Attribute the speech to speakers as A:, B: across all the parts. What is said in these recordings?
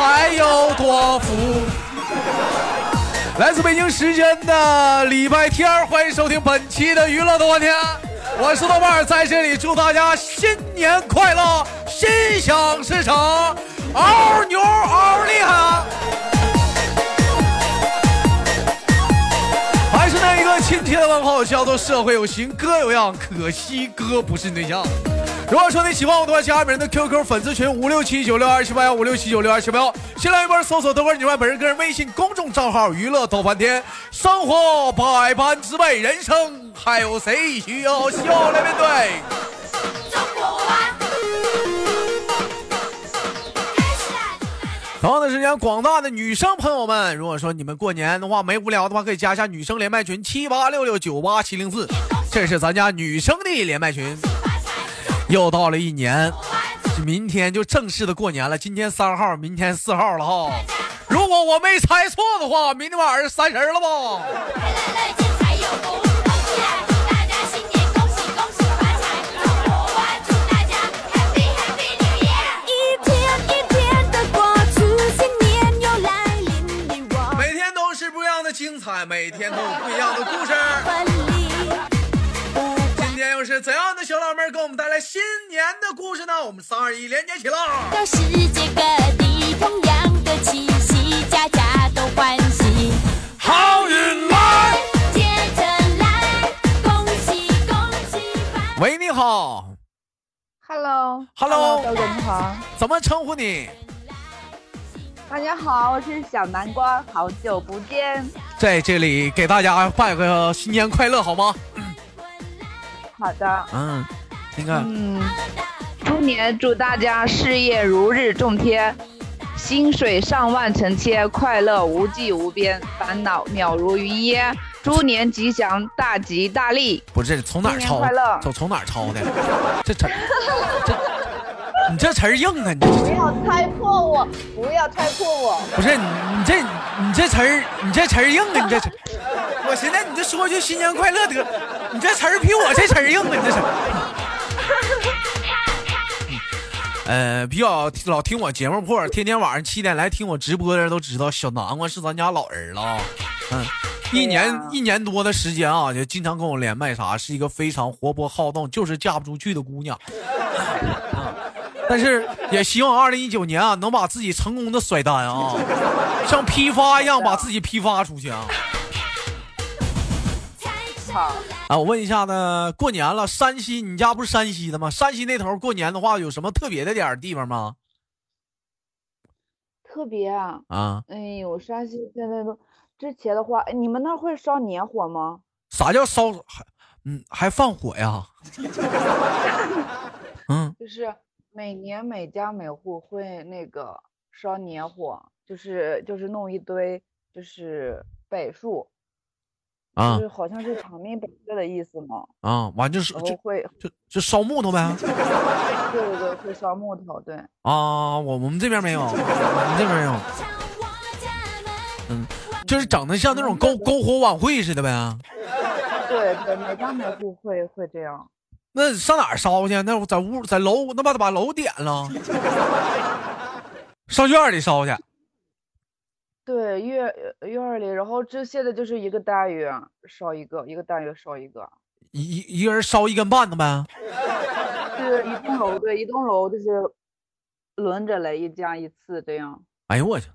A: 还有多福。来自北京时间的礼拜天，欢迎收听本期的娱乐多天，我是豆瓣，在这里祝大家新年快乐，心想事成，嗷牛嗷厉害！还是那一个亲切的问候，叫做社会有型哥有样，可惜哥不是对象。如果说你喜欢我的话，加本人的 QQ 粉丝群五六七九六二七八幺五六七九六二七八幺，新浪微博搜索豆瓣女外本人个人微信公众账号娱乐豆瓣天，生活百般滋味，人生还有谁需要笑来面对？同样的时间，广大的女生朋友们，如果说你们过年的话没无聊的话，可以加一下女生连麦群七八六六九八七零四，这是咱家女生的连麦群。又到了一年，明天就正式的过年了。今天三号，明天四号了哈。如果我没猜错的话，明天晚上三十了吧？每天都是不一样的精彩，每天都有不一样的故事。怎样的小老妹儿给我们带来新年的故事呢？我们三二一，连接起了。世界各地同样的气息，家家都欢喜，好运来，接着来，恭喜恭喜！喂，你好。
B: Hello，Hello，你好。
A: 怎么称呼你？
B: 大家好，我是小南瓜，好久不见。
A: 在这里给大家拜个新年快乐，好吗？
B: 好的，嗯，
A: 那个，嗯，
B: 猪年祝大家事业如日中天，薪水上万成千，快乐无际无边，烦恼渺如云烟，猪年吉祥，大吉大利。
A: 不是从哪抄？从从哪抄的？这词，这你这词儿硬啊！你
B: 不要猜破我，不要猜破我。
A: 不是你，你这你这词儿，你这词儿硬啊！你这词。我寻思你就说句新年快乐得，你这词儿比我这词儿硬啊！你这是。呃，比较老听我节目或者天天晚上七点来听我直播的人都知道，小南瓜是咱家老人了。嗯，一年一年多的时间啊，就经常跟我连麦啥，是一个非常活泼好动，就是嫁不出去的姑娘。但是也希望二零一九年啊，能把自己成功的甩单啊，像批发一样把自己批发出去啊。啊，我问一下呢，过年了，山西，你家不是山西的吗？山西那头过年的话，有什么特别的点地方吗？
B: 特别啊！啊，哎呦，山西现在都，之前的话，你们那会烧年火吗？
A: 啥叫烧？还，嗯，还放火呀？
B: 嗯，就是每年每家每户会那个烧年火，就是就是弄一堆就是柏树。啊，就是好像是长命百岁的意思嘛。
A: 啊，完就是
B: 就会
A: 就就烧木头呗。
B: 对对对，会烧木头，对。
A: 啊，我我们这边没有，我们这边没有。嗯，就是整得像那种篝篝火晚会似的呗。
B: 对对，每家每户会会这样。
A: 那上哪儿烧去？那在屋在楼，那把把楼点了。上院里烧去。
B: 对院院里，然后这现在就是一个单元烧一个，一个单元烧一个，
A: 一一一个人烧一根半的呗。
B: 是一栋楼，对，一栋楼就是轮着来，一家一次这样。
A: 哎呦我去，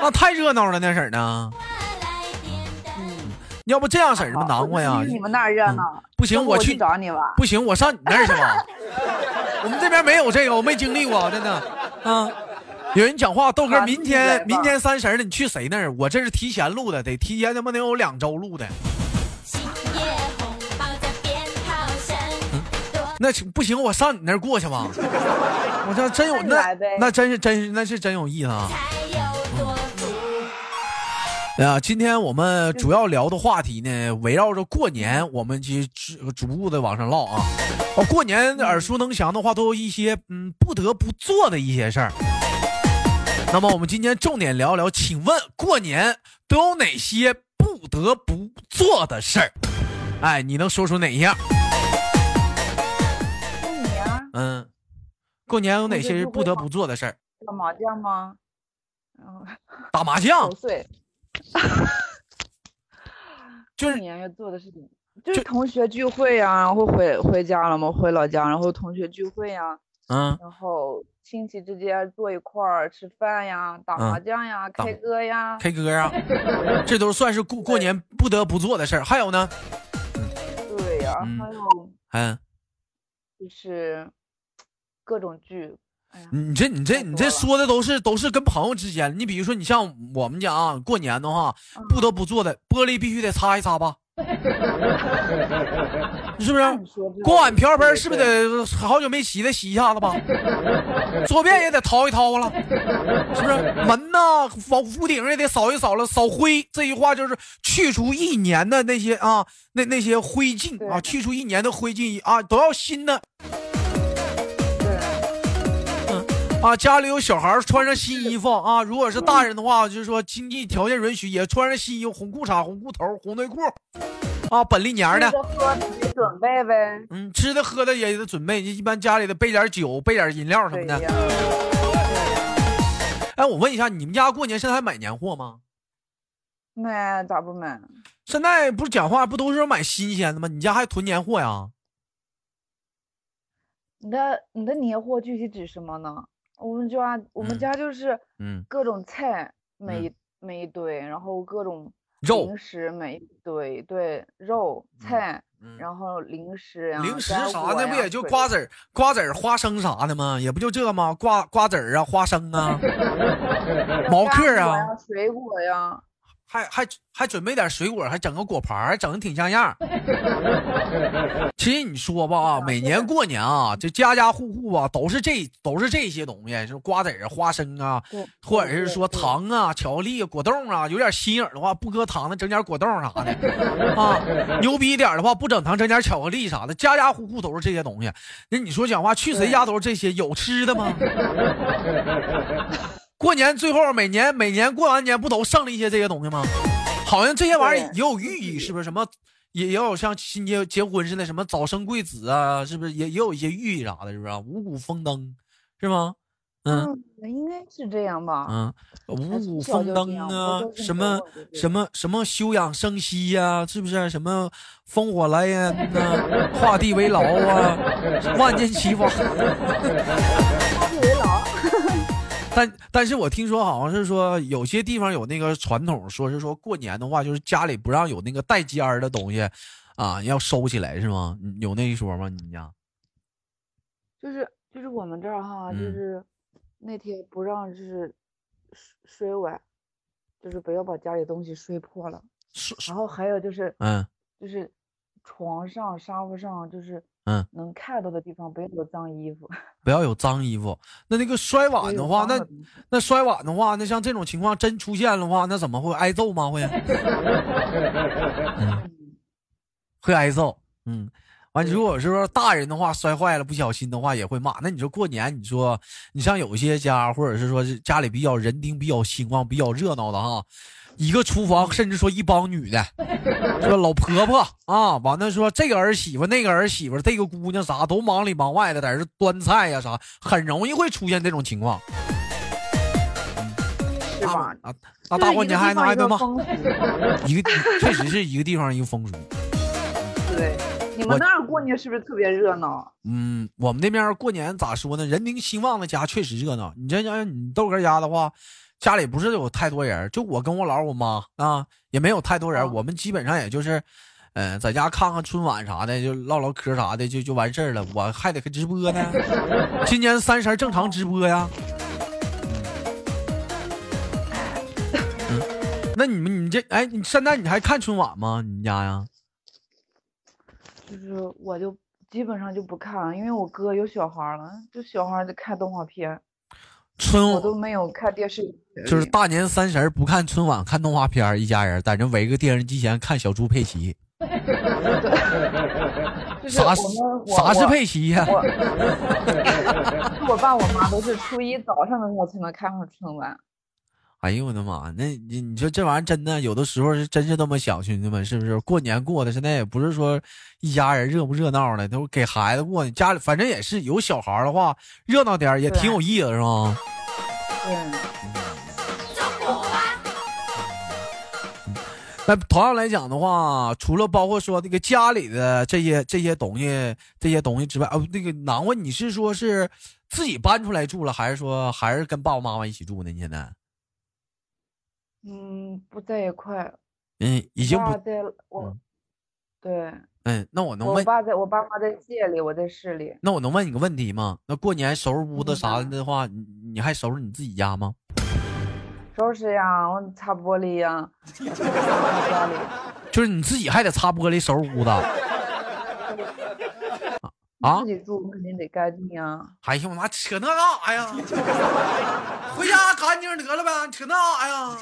A: 那太热闹了，那婶儿呢？嗯，要不这样式儿么难过呀？
B: 你们那儿热闹？
A: 不行，
B: 我
A: 去
B: 找你吧。
A: 不行，我上你那儿去吧。我们这边没有这个，我没经历过，真的。啊。有人讲话，豆哥，明天明天三十了，你去谁那儿？我这是提前录的，得提前他妈得有两周录的。那不行，我上你那儿过去吧。我这真有那那真是真是那是真有意思啊。哎呀，今天我们主要聊的话题呢，围绕着过年，我们去逐逐步的往上唠啊。哦，过年耳熟能详的话，都有一些嗯不得不做的一些事儿。那么我们今天重点聊聊，请问过年都有哪些不得不做的事儿。哎，你能说出哪一样？
B: 过年？
A: 嗯，过年有哪些是不得不做的事儿？
B: 打麻将吗？
A: 嗯，打麻将。
B: 就是年要做的事情，就是同学聚会呀，然后回回家了嘛，回老家，然后同学聚会呀，
A: 嗯，
B: 然后亲戚之间坐一块儿吃饭呀，打麻将呀，K 歌呀
A: ，K 歌呀，这都算是过过年不得不做的事儿。还有呢？
B: 对呀，还有，嗯，就是各种聚。
A: 你这你这你这说的都是都是跟朋友之间。你比如说，你像我们家啊，过年的话，不得不做的玻璃必须得擦一擦吧，是不是？锅碗瓢盆是不是得好久没洗的洗一下子吧？坐便也得掏一掏了，是不是？门呐，房屋顶也得扫一扫了，扫灰。这句话就是去除一年的那些啊，那那些灰烬啊，去除一年的灰烬啊，都要新的。啊，家里有小孩穿上新衣服啊！如果是大人的话，就是说经济条件允许，也穿上新衣服，红裤衩、红裤头、红内裤，啊，本历年的。
B: 吃的喝的准备呗。
A: 嗯，吃的喝的也得准备，一般家里得备点酒，备点饮料什么的。哎，我问一下，你们家过年现在还买年货吗？
B: 买，咋不买？
A: 现在不是讲话不都是买新鲜的吗？你家还囤年货呀？
B: 你的你的年货具体指什么呢？我们家我们家就是嗯，各种菜每每一堆，然后各种零食每一堆，对肉菜，然后零食呀，
A: 零食啥的不也就瓜子儿、瓜子儿、花生啥的吗？也不就这吗？瓜瓜子儿啊，花生啊，毛嗑
B: 啊，水果呀。
A: 还还还准备点水果，还整个果盘，还整的挺像样。其实你说吧啊，每年过年啊，这家家户户啊，都是这都是这些东西，就是瓜子儿、花生啊，或者是说糖啊、巧克力、果冻啊。有点心眼的话，不搁糖的，整点果冻啥的 啊。牛逼点的话，不整糖，整点巧克力啥的。家家户户都是这些东西。那你说讲话，去谁家都是这些？有吃的吗？过年最后每年每年过完年不都剩了一些这些东西吗？好像这些玩意儿也有寓意，是不是？什么也也有像新结结婚似的，什么早生贵子啊，是不是也也有一些寓意啥的？是不是？五谷丰登，是吗？
B: 嗯，应该是这样吧。
A: 嗯，五谷丰登啊，什么什么什么休养生息呀，是不是？什么烽火来呀，画地为牢啊，万箭齐发。但但是我听说好像是说有些地方有那个传统，说是说过年的话，就是家里不让有那个带尖儿的东西，啊，要收起来是吗？有那一说吗？你们家？
B: 就是就是我们这儿哈，就是那天不让就是摔碗，就是不要把家里东西摔破了。然后还有就是嗯，就是床上沙发上就是。嗯，能看到的地方不要有脏衣服，
A: 不要有脏衣服。那那个摔碗的话，那那摔碗的话，那像这种情况真出现的话，那怎么会挨揍吗？会，嗯，会挨揍。嗯，完，如果是说大人的话摔坏了，不小心的话也会骂。那你说过年，你说你像有些家，或者是说家里比较人丁比较兴旺、比较热闹的哈。一个厨房，甚至说一帮女的，说老婆婆啊，完了说这个儿媳妇，那个儿媳妇，这个姑娘啥都忙里忙外的，在这端菜呀啥，很容易会出现这种情况。
B: 是吧？啊，
A: 那大过年还能挨顿骂？一个确实是一个地方一个风俗。
B: 对，你们那儿过年是不是特别热闹？
A: 嗯，我们那边过年咋说呢？人丁兴旺的家确实热闹。你这像你豆哥家的话。家里不是有太多人，就我跟我姥我妈啊，也没有太多人。我们基本上也就是，嗯，在家看看春晚啥的，就唠唠嗑啥的，就就完事儿了。我还得直播呢，今年三十正常直播呀。嗯，那你们你这哎，你现在你还看春晚吗？你们家呀？
B: 就是我就基本上就不看了，因为我哥有小孩了，就小孩得看动画片。
A: 春
B: 我都没有看电视，
A: 就是大年三十不看春晚，看动画片一家人在这围个电视机前看小猪佩奇。
B: 啥
A: 啥是佩奇呀？
B: 我爸我妈都是初一早上的时候才能看上春晚。
A: 哎呦我的妈！那你你说这玩意儿真的，有的时候是真是这么想，兄弟们是不是？过年过的现在也不是说一家人热不热闹的，都给孩子过。家里反正也是有小孩的话，热闹点也挺有意思，是吧？
B: 对。
A: 那同样来讲的话，除了包括说那个家里的这些这些东西这些东西之外，哦，那个南瓜，你是说是自己搬出来住了，还是说还是跟爸爸妈妈一起住呢？你现在？
B: 嗯，不在一块。
A: 嗯，已经不
B: 在我。对。
A: 嗯，那我能问？
B: 我爸在我爸妈在县里，我在市里。
A: 那我能问你个问题吗？那过年收拾屋子啥的话，你你还收拾你自己家吗？
B: 收拾呀，我擦玻璃呀。家里。
A: 就是你自己还得擦玻璃、收拾屋子。啊！
B: 自己住肯定得干净呀。
A: 哎呀我妈，扯那干啥呀？回家干净得了呗，扯那干啥呀？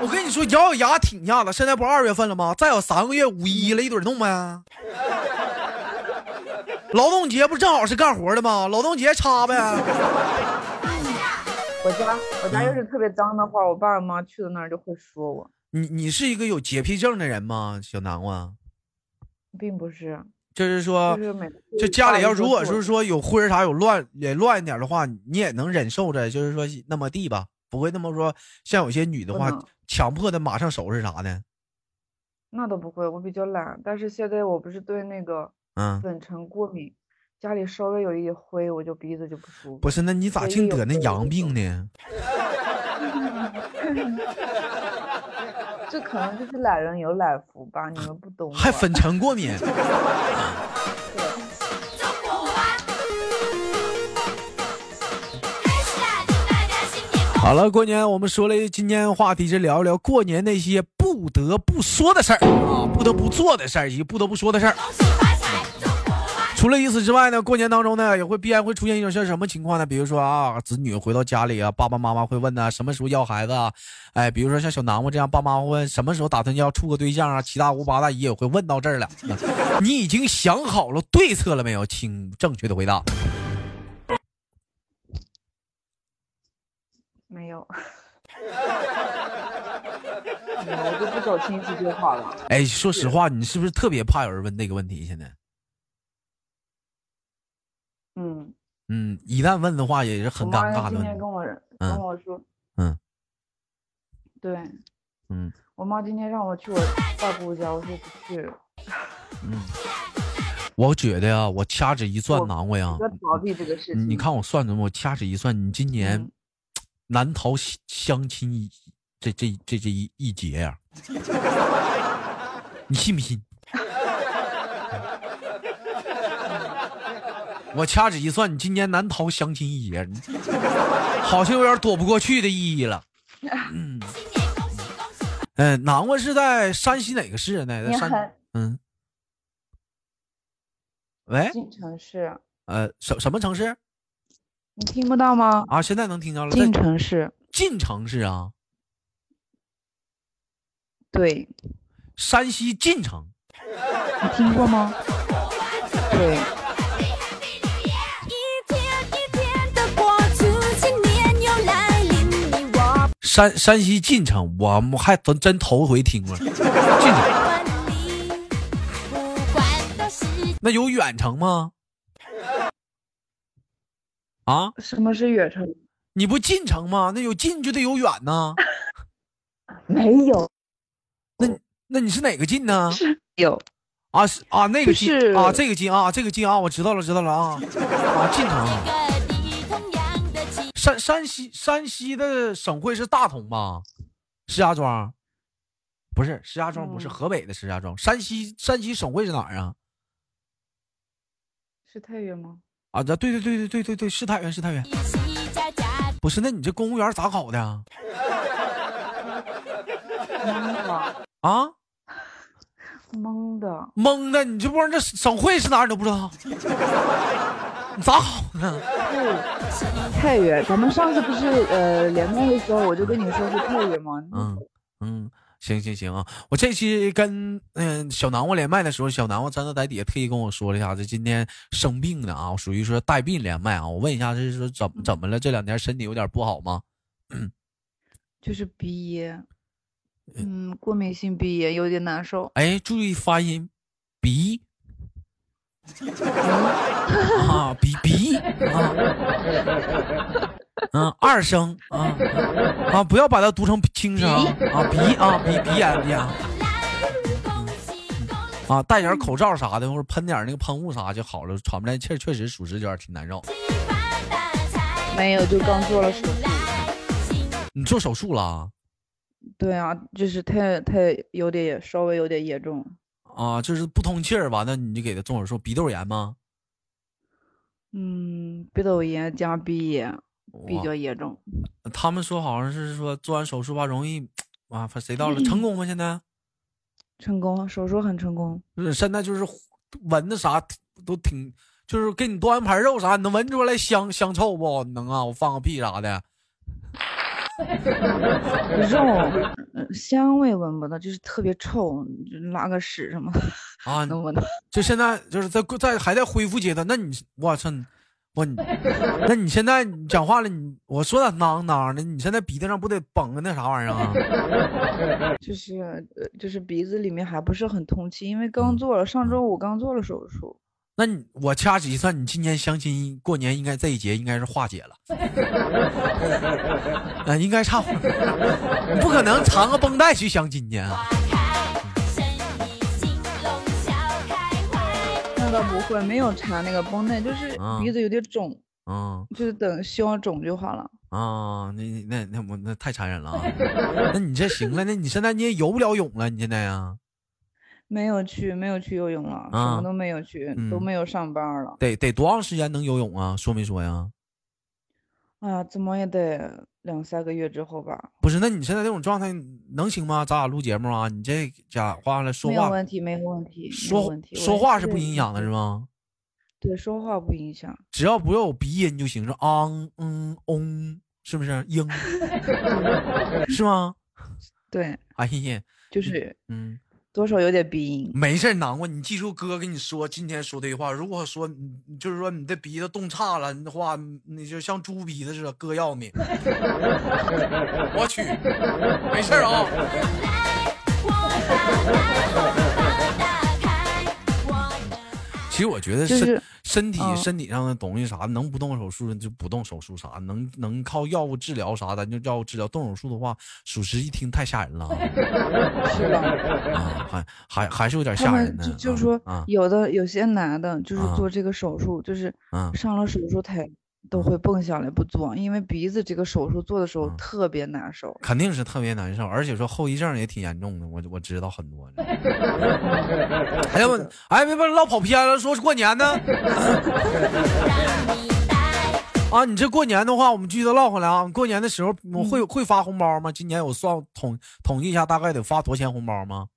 A: 我跟你说，咬咬牙挺一下子。现在不二月份了吗？再有三个月五一了，一堆弄呗。劳动节不正好是干活的吗？劳动节擦呗。
B: 我家我家要是特别脏的话，我爸爸妈妈去了那儿就会说我。
A: 你你是一个有洁癖症的人吗，小南瓜？
B: 并不是。
A: 就是说，就家里要如果是说有灰啥有乱也乱一点的话，你也能忍受着，就是说那么地吧，不会那么说像有些女的话强迫的马上收拾啥的。
B: 那都不会，我比较懒。但是现在我不是对那个
A: 嗯
B: 粉尘过敏，家里稍微有一灰我就鼻子就不舒服。
A: 不是，那你咋净得那阳病呢？
B: 这可能就是懒人有懒福吧，你们不懂。
A: 还粉尘过敏。好了，过年我们说了，今天话题是聊一聊过年那些不得不说的事儿啊，不得不做的事儿以及不得不说的事儿。除了以此之外呢，过年当中呢也会必然会出现一种像什么情况呢？比如说啊，子女回到家里啊，爸爸妈妈会问呢，什么时候要孩子？啊？哎，比如说像小南瓜这样，爸妈会问什么时候打算要处个对象啊？七大姑八大姨也会问到这儿了。你已经想好了对策了没有？请正确的回答。
B: 没有。我就不走亲戚就好了。
A: 哎，说实话，你是不是特别怕有人问那个问题？现在？
B: 嗯
A: 嗯，一旦问的话也是很尴尬的。
B: 今天跟我跟我说，嗯，对，
A: 嗯，
B: 我妈今天让我去我大姑家，我说不去。
A: 嗯，我觉得呀，我掐指一算，难过呀。
B: 逃避这个事情。
A: 你看我算算，我掐指一算，你今年难逃相亲一这这这这一一劫呀，你信不信？我掐指一算，你今年难逃相亲一劫，好像有点躲不过去的意义了。嗯，嗯，南瓜是在山西哪个市呢？在山嗯。喂。
B: 晋城市。
A: 呃，什什么城市？
B: 你听不到吗？
A: 啊，现在能听到了。
B: 晋城市。
A: 晋城市啊。
B: 对。
A: 山西晋城。
B: 你听过吗？对。
A: 山山西晋城，我还真真头回听过。晋城，那有远程吗？啊？
B: 什么是远程？
A: 你不进城吗？那有近就得有远呢。
B: 没有。
A: 那那你是哪个晋呢？
B: 是有。
A: 啊是啊，那个晋啊，这个晋啊，这个晋啊，我知道了，知道了啊。啊，晋城。山山西山西的省会是大同吧？石家庄，不是石家庄，不是河北的石家庄。山西山西省会是哪儿啊？
B: 是太原吗？
A: 啊，这对对对对对对对，是太原是太原。不是，那你这公务员咋考的？啊？
B: 懵的。
A: 懵的，你这不是这省会是哪儿你都不知道？你咋好呢？
B: 太原，咱们上次不是呃连麦的时候，我就跟你说是太原吗？
A: 嗯嗯，行行行啊，我这期跟嗯小南瓜连麦的时候，小南瓜真的在底下特意跟我说了一下这，今天生病了啊，属于说带病连麦啊。我问一下，这是说怎怎么了？这两天身体有点不好吗？
B: 就是鼻炎，嗯，过敏性鼻炎有点难受。
A: 哎，注意发音，鼻。啊，鼻鼻啊，嗯，二声啊啊，不要把它读成轻声啊，鼻啊鼻鼻炎鼻炎。啊，戴点口罩啥的，或者喷点那个喷雾啥就好了，喘不来气，确实属实有点挺难受。
B: 没有，就刚做了手术。
A: 你做手术了？
B: 对啊，就是太太有点稍微有点严重。
A: 啊，就是不通气儿，完了你就给他做手术，鼻窦炎吗？
B: 嗯，鼻窦炎加鼻炎比较严重。
A: 他们说好像是说做完手术吧，容易啊，谁到了成功吗？现在？
B: 成功，手术很成功。
A: 现在就是闻的啥都挺，就是给你端盘肉啥，你能闻出来香香臭不？能啊，我放个屁啥的。
B: 肉香味闻不到，就是特别臭，拉个屎什么
A: 啊，
B: 能闻到。
A: 就现在就是在在还在恢复阶段，那你我操，我 那你现在讲话了，你我说咋囔囔的？你现在鼻子上不得绷个那啥玩意儿
B: 啊？就是就是鼻子里面还不是很通气，因为刚做了，上周五刚做了手术。
A: 那你我掐指一算，你今年相亲过年应该这一节应该是化解了，啊，应该差不多，不可能缠个绷带去相亲去。
B: 那倒不会，没有缠那个绷带，就是鼻子有点肿，嗯，就是等消肿就好了。
A: 啊，那那那我那太残忍了，那你这行了，那你现在你也游不了泳了，你现在呀？
B: 没有去，没有去游泳了，什么都没有去，都没有上班了。
A: 得得多长时间能游泳啊？说没说呀？
B: 哎呀，怎么也得两三个月之后吧。
A: 不是，那你现在这种状态能行吗？咱俩录节目啊，你这家话了说话
B: 没有问题，没有问题，
A: 说
B: 问题，
A: 说话是不影响的，是吗？
B: 对，说话不影响，
A: 只要不要有鼻音就行，是啊嗯嗯，是不是？嘤，是吗？
B: 对，
A: 哎呀，
B: 就是
A: 嗯。
B: 多少有点鼻音，
A: 没事，难过。你记住哥跟你说今天说的话。如果说你就是说你的鼻子冻岔了的话，你就像猪鼻子似的，哥要你。我去，没事啊。实我觉得身身体身体上的东西啥能不动手术就不动手术啥，能能靠药物治疗啥的就药物治疗。动手术的话，属实一听太吓人了。
B: 是吧？
A: 啊，还还还是有点吓人的。
B: 就是说，有的有些男的，就是做这个手术，就是上了手术台。都会蹦下来不做，因为鼻子这个手术做的时候特别难受，
A: 肯定是特别难受，而且说后遗症也挺严重的，我我知道很多。哎呀我哎别别唠跑偏了，说是过年呢。啊，你这过年的话，我们继续唠回来啊。过年的时候我会会发红包吗？今年我算统统计一下，大概得发多少钱红包吗？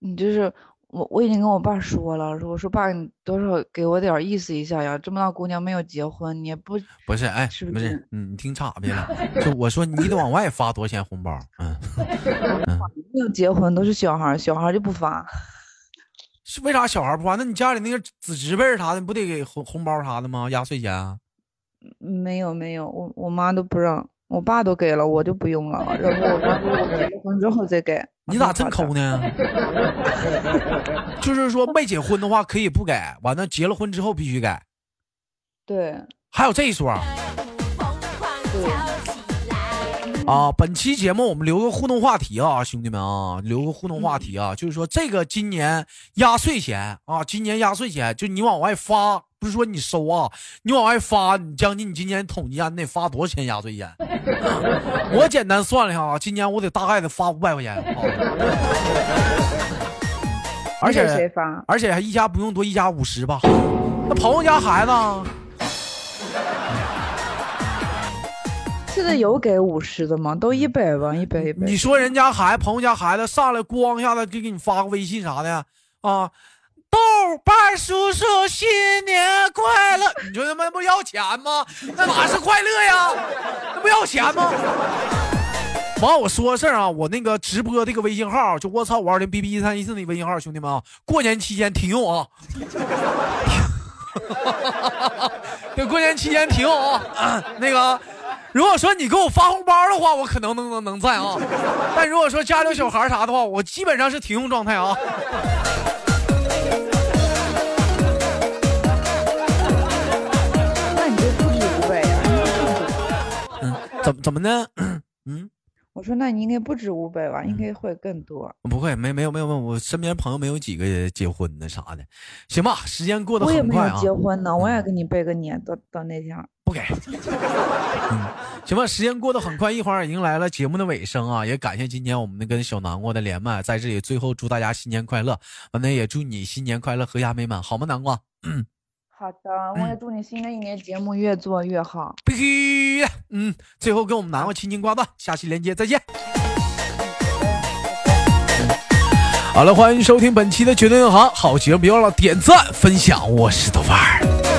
B: 你这是。我我已经跟我爸说了，说我说爸，你多少给我点意思一下呀？这么大姑娘没有结婚，你也不
A: 不是哎，
B: 是不是？
A: 嗯，你听岔别了。就我说你得往外发多少钱红包？嗯，
B: 没有结婚都是小孩，小孩就不发。
A: 是为啥小孩不发？那你家里那个子侄辈啥的不得给红红包啥的吗？压岁钱？
B: 没有没有，我我妈都不让。我爸都给了，我就不用了。然后我妈说，我结了婚之后再给。
A: 你咋真抠呢？就是说没结婚的话可以不给，完了结了婚之后必须给。
B: 对。
A: 还有这一说。啊，本期节目我们留个互动话题啊，兄弟们啊，留个互动话题啊，就是说这个今年压岁钱啊，今年压岁钱就你往外发，不是说你收啊，你往外发，你将近你今年统计下你得发多少钱压岁钱？我简单算了一下啊，今年我得大概得发五百块钱。而且
B: 谁发？
A: 而且还一家不用多，一家五十吧。那朋友家孩子。
B: 现在有给五十的吗？都一百吧，一百一百。
A: 你说人家孩子朋友家孩子上来咣一下子就给你发个微信啥的啊？豆瓣叔叔新年快乐！你说他妈不要钱吗？那哪是快乐呀？那不要钱吗？完，我说个事儿啊，我那个直播这个微信号就我操五二零 B B 一三一四那微信号，兄弟们啊，过年期间停用啊！这过年期间停用啊！那个。如果说你给我发红包的话，我可能能能能在啊。但如果说家里有小孩啥的话，我基本上是停用状态啊。嗯，怎怎么呢？嗯。
B: 我说，那你应该不止五百吧？应该会更多。
A: 不会，没没有没有没有，我身边朋友没有几个结婚的啥的。行吧，时间过得很
B: 快啊。我也没有结婚呢，我也给你拜个年，到到那天。
A: 不给。嗯，行吧，时间过得很快，一会儿迎来了节目的尾声啊！也感谢今天我们的跟小南瓜的连麦，在这里最后祝大家新年快乐，完了也祝你新年快乐，阖家美满，好吗？南瓜。嗯。
B: 好的，我也祝你新的一年节目越做越好。
A: 必须，嗯，最后跟我们南瓜亲亲挂断，下期连接再见。好了，欢迎收听本期的绝对银行，好节目别忘了点赞分享，我是豆瓣儿。